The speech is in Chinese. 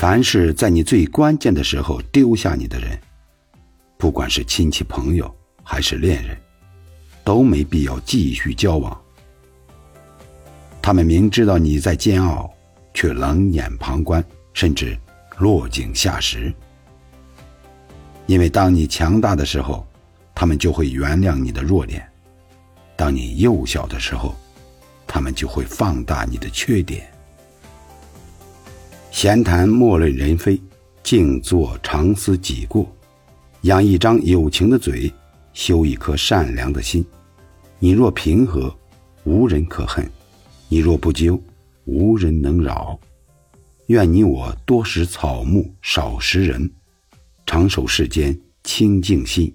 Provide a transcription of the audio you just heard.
凡是在你最关键的时候丢下你的人，不管是亲戚朋友还是恋人，都没必要继续交往。他们明知道你在煎熬，却冷眼旁观，甚至落井下石。因为当你强大的时候，他们就会原谅你的弱点；当你幼小的时候，他们就会放大你的缺点。闲谈莫论人非，静坐常思己过。养一张有情的嘴，修一颗善良的心。你若平和，无人可恨；你若不纠，无人能扰。愿你我多识草木，少识人，长守世间清净心。